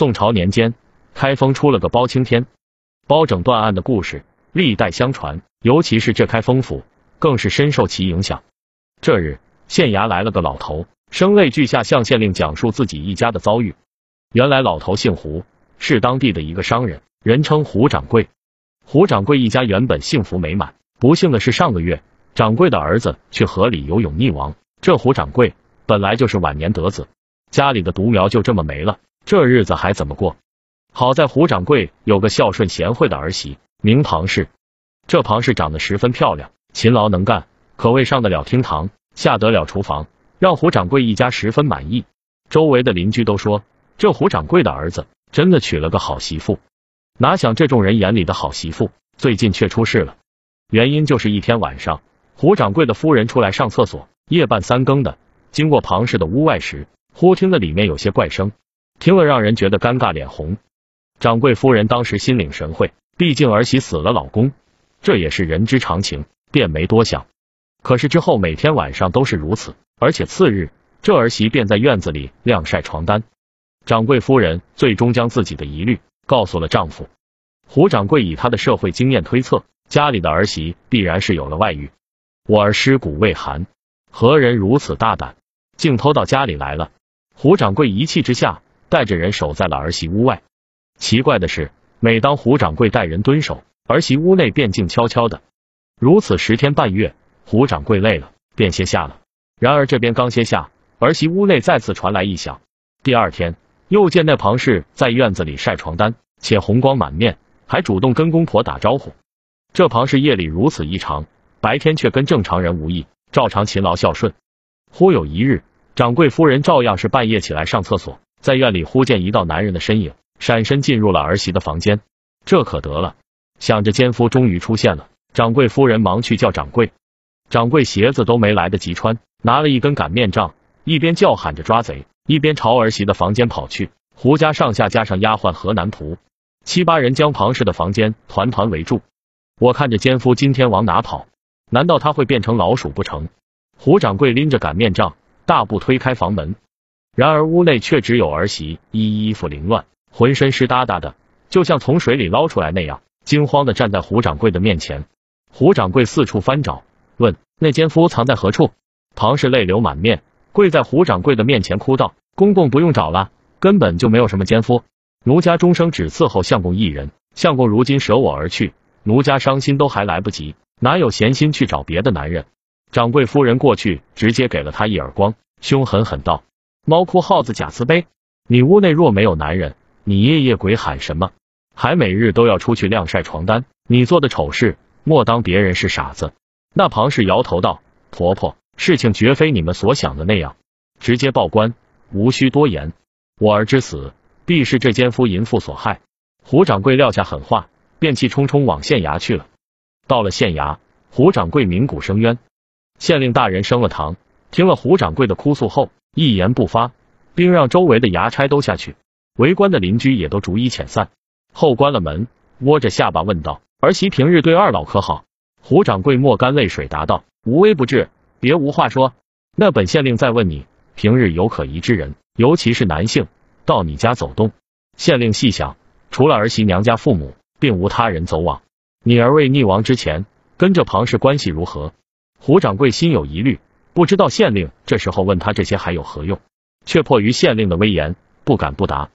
宋朝年间，开封出了个包青天，包拯断案的故事历代相传，尤其是这开封府，更是深受其影响。这日，县衙来了个老头，声泪俱下向县令讲述自己一家的遭遇。原来老头姓胡，是当地的一个商人，人称胡掌柜。胡掌柜一家原本幸福美满，不幸的是上个月，掌柜的儿子去河里游泳溺亡。这胡掌柜本来就是晚年得子，家里的独苗就这么没了，这日子还怎么过？好在胡掌柜有个孝顺贤惠的儿媳，名庞氏。这庞氏长得十分漂亮，勤劳能干，可谓上得了厅堂，下得了厨房，让胡掌柜一家十分满意。周围的邻居都说，这胡掌柜的儿子真的娶了个好媳妇。哪想这众人眼里的好媳妇，最近却出事了。原因就是一天晚上，胡掌柜的夫人出来上厕所，夜半三更的，经过庞氏的屋外时，忽听得里面有些怪声，听了让人觉得尴尬脸红。掌柜夫人当时心领神会，毕竟儿媳死了老公，这也是人之常情，便没多想。可是之后每天晚上都是如此，而且次日，这儿媳便在院子里晾晒床单。掌柜夫人最终将自己的疑虑。告诉了丈夫胡掌柜，以他的社会经验推测，家里的儿媳必然是有了外遇。我儿尸骨未寒，何人如此大胆，竟偷到家里来了？胡掌柜一气之下，带着人守在了儿媳屋外。奇怪的是，每当胡掌柜带人蹲守，儿媳屋内便静悄悄的。如此十天半月，胡掌柜累了，便歇下了。然而这边刚歇下，儿媳屋内再次传来异响。第二天。又见那庞氏在院子里晒床单，且红光满面，还主动跟公婆打招呼。这庞氏夜里如此异常，白天却跟正常人无异，照常勤劳孝顺。忽有一日，掌柜夫人照样是半夜起来上厕所，在院里忽见一道男人的身影闪身进入了儿媳的房间。这可得了，想着奸夫终于出现了，掌柜夫人忙去叫掌柜。掌柜鞋子都没来得及穿，拿了一根擀面杖，一边叫喊着抓贼。一边朝儿媳的房间跑去，胡家上下加上丫鬟和男仆七八人将庞氏的房间团团围住。我看着奸夫今天往哪跑？难道他会变成老鼠不成？胡掌柜拎着擀面杖，大步推开房门。然而屋内却只有儿媳，衣衣服凌乱，浑身湿哒哒的，就像从水里捞出来那样，惊慌的站在胡掌柜的面前。胡掌柜四处翻找，问那奸夫藏在何处？庞氏泪流满面，跪在胡掌柜的面前哭道。公公不用找了，根本就没有什么奸夫，奴家终生只伺候相公一人，相公如今舍我而去，奴家伤心都还来不及，哪有闲心去找别的男人？掌柜夫人过去直接给了他一耳光，凶狠狠道：“猫哭耗子假慈悲，你屋内若没有男人，你夜夜鬼喊什么？还每日都要出去晾晒床单，你做的丑事，莫当别人是傻子。”那庞氏摇头道：“婆婆，事情绝非你们所想的那样，直接报官。”无需多言，我儿之死必是这奸夫淫妇所害。胡掌柜撂下狠话，便气冲冲往县衙去了。到了县衙，胡掌柜鸣鼓声冤，县令大人升了堂，听了胡掌柜的哭诉后，一言不发，并让周围的衙差都下去。围观的邻居也都逐一遣散。后关了门，窝着下巴问道：“儿媳平日对二老可好？”胡掌柜抹干泪水答道：“无微不至，别无话说。那本县令再问你。”平日有可疑之人，尤其是男性，到你家走动。县令细想，除了儿媳娘家父母，并无他人走往。你儿未溺亡之前，跟这庞氏关系如何？胡掌柜心有疑虑，不知道县令这时候问他这些还有何用，却迫于县令的威严，不敢不答。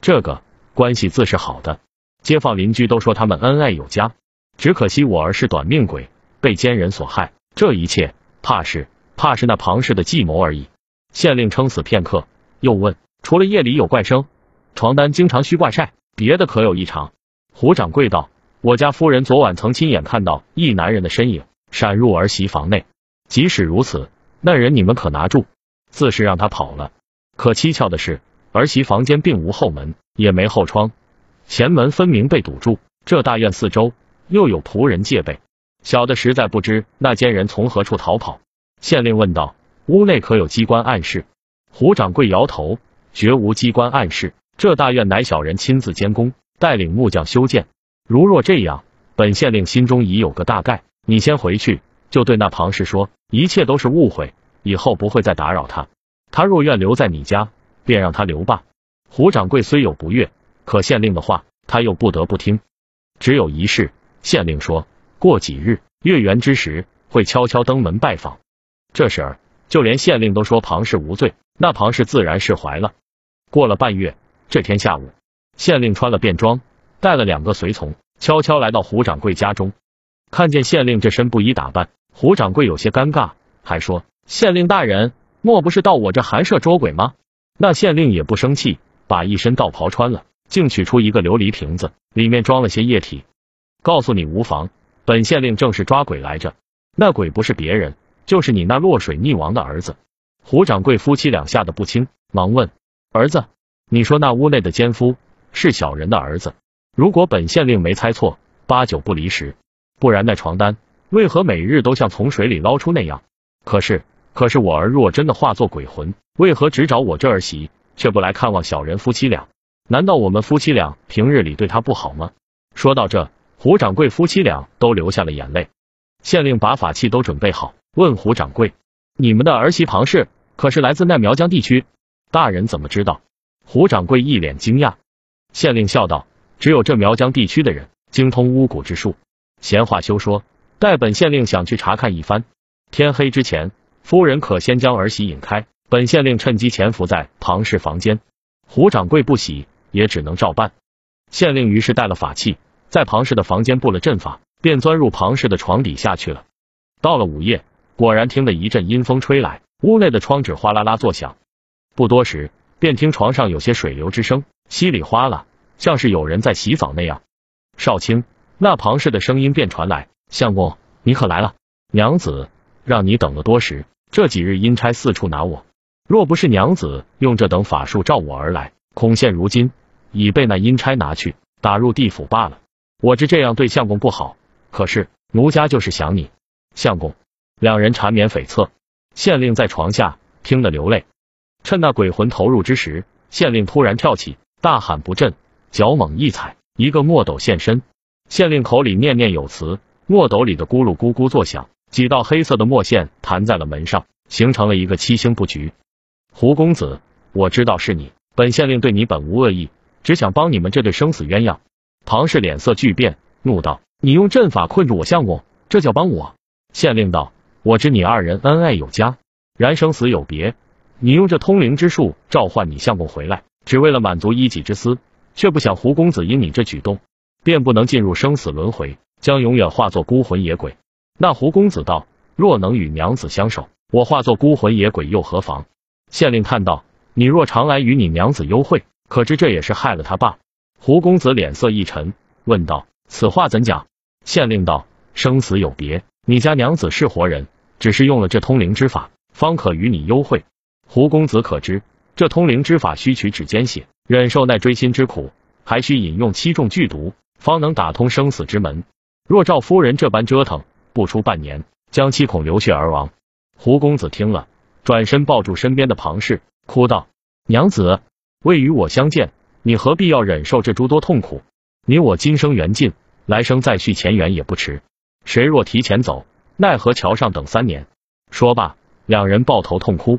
这个关系自是好的，街坊邻居都说他们恩爱有加。只可惜我儿是短命鬼，被奸人所害。这一切，怕是怕是那庞氏的计谋而已。县令撑死片刻，又问：“除了夜里有怪声，床单经常需挂晒，别的可有异常？”胡掌柜道：“我家夫人昨晚曾亲眼看到一男人的身影闪入儿媳房内。即使如此，那人你们可拿住？自是让他跑了。可蹊跷的是，儿媳房间并无后门，也没后窗，前门分明被堵住。这大院四周又有仆人戒备，小的实在不知那奸人从何处逃跑。”县令问道。屋内可有机关暗室？胡掌柜摇头，绝无机关暗室。这大院乃小人亲自监工，带领木匠修建。如若这样，本县令心中已有个大概。你先回去，就对那庞氏说，一切都是误会，以后不会再打扰他。他若愿留在你家，便让他留吧。胡掌柜虽有不悦，可县令的话，他又不得不听。只有一事，县令说过几日月圆之时，会悄悄登门拜访。这事儿，就连县令都说庞氏无罪，那庞氏自然释怀了。过了半月，这天下午，县令穿了便装，带了两个随从，悄悄来到胡掌柜家中。看见县令这身布衣打扮，胡掌柜有些尴尬，还说：“县令大人，莫不是到我这寒舍捉鬼吗？”那县令也不生气，把一身道袍穿了，竟取出一个琉璃瓶子，里面装了些液体，告诉你无妨，本县令正是抓鬼来着。那鬼不是别人，就是你那落水溺亡的儿子。胡掌柜夫妻俩吓得不轻，忙问。儿子，你说那屋内的奸夫是小人的儿子？如果本县令没猜错，八九不离十。不然那床单为何每日都像从水里捞出那样？可是，可是我儿若真的化作鬼魂，为何只找我这儿媳，却不来看望小人夫妻俩？难道我们夫妻俩平日里对他不好吗？说到这，胡掌柜夫妻俩都流下了眼泪。县令把法器都准备好，问胡掌柜：“你们的儿媳庞氏可是来自那苗疆地区？”大人怎么知道？胡掌柜一脸惊讶。县令笑道：“只有这苗疆地区的人精通巫蛊之术。闲话休说，待本县令想去查看一番。天黑之前，夫人可先将儿媳引开，本县令趁机潜伏在庞氏房间。”胡掌柜不喜，也只能照办。县令于是带了法器，在庞氏的房间布了阵法，便钻入庞氏的床底下去了。到了午夜，果然听得一阵阴风吹来，屋内的窗纸哗啦啦作响。不多时，便听床上有些水流之声，稀里哗啦，像是有人在洗澡那样。少卿，那庞氏的声音便传来：“相公，你可来了。娘子让你等了多时，这几日阴差四处拿我，若不是娘子用这等法术召我而来，恐现如今已被那阴差拿去打入地府罢了。我知这样对相公不好，可是奴家就是想你，相公。”两人缠绵悱恻，县令在床下听得流泪。趁那鬼魂投入之时，县令突然跳起，大喊不振，脚猛一踩，一个墨斗现身。县令口里念念有词，墨斗里的咕噜咕咕作响，几道黑色的墨线弹在了门上，形成了一个七星布局。胡公子，我知道是你，本县令对你本无恶意，只想帮你们这对生死鸳鸯。庞氏脸色巨变，怒道：“你用阵法困住我相公，这叫帮我？”县令道：“我知你二人恩爱有加，然生死有别。”你用这通灵之术召唤你相公回来，只为了满足一己之私，却不想胡公子因你这举动，便不能进入生死轮回，将永远化作孤魂野鬼。那胡公子道：若能与娘子相守，我化作孤魂野鬼又何妨？县令叹道：你若常来与你娘子幽会，可知这也是害了他罢？胡公子脸色一沉，问道：此话怎讲？县令道：生死有别，你家娘子是活人，只是用了这通灵之法，方可与你幽会。胡公子可知，这通灵之法需取指尖血，忍受那锥心之苦，还需饮用七重剧毒，方能打通生死之门。若照夫人这般折腾，不出半年，将七孔流血而亡。胡公子听了，转身抱住身边的庞氏，哭道：“娘子，未与我相见，你何必要忍受这诸多痛苦？你我今生缘尽，来生再续前缘也不迟。谁若提前走，奈何桥上等三年？”说罢，两人抱头痛哭。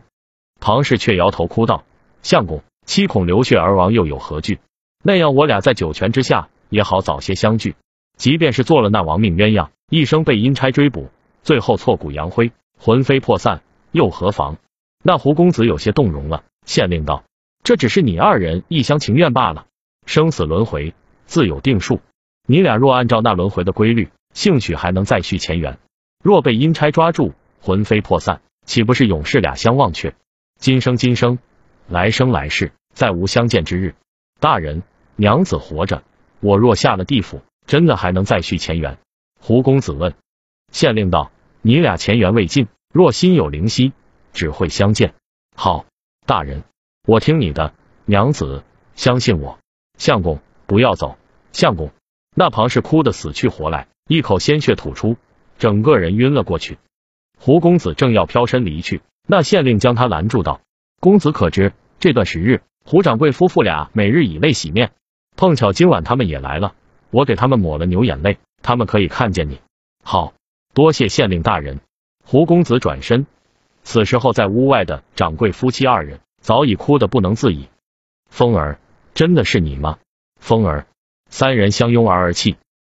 庞氏却摇头哭道：“相公，七孔流血而亡又有何惧？那样我俩在九泉之下也好早些相聚。即便是做了那亡命鸳鸯，一生被阴差追捕，最后挫骨扬灰，魂飞魄散，又何妨？”那胡公子有些动容了，县令道：“这只是你二人一厢情愿罢了。生死轮回自有定数，你俩若按照那轮回的规律，兴许还能再续前缘；若被阴差抓住，魂飞魄散，岂不是永世俩相忘却？”今生今生，来生来世，再无相见之日。大人，娘子活着，我若下了地府，真的还能再续前缘？胡公子问。县令道：你俩前缘未尽，若心有灵犀，只会相见。好，大人，我听你的。娘子，相信我。相公，不要走。相公，那庞氏哭得死去活来，一口鲜血吐出，整个人晕了过去。胡公子正要飘身离去。那县令将他拦住道：“公子可知，这段时日，胡掌柜夫妇俩每日以泪洗面，碰巧今晚他们也来了，我给他们抹了牛眼泪，他们可以看见你。好多谢县令大人。”胡公子转身，此时候在屋外的掌柜夫妻二人早已哭得不能自已。风儿，真的是你吗？风儿，三人相拥而而泣。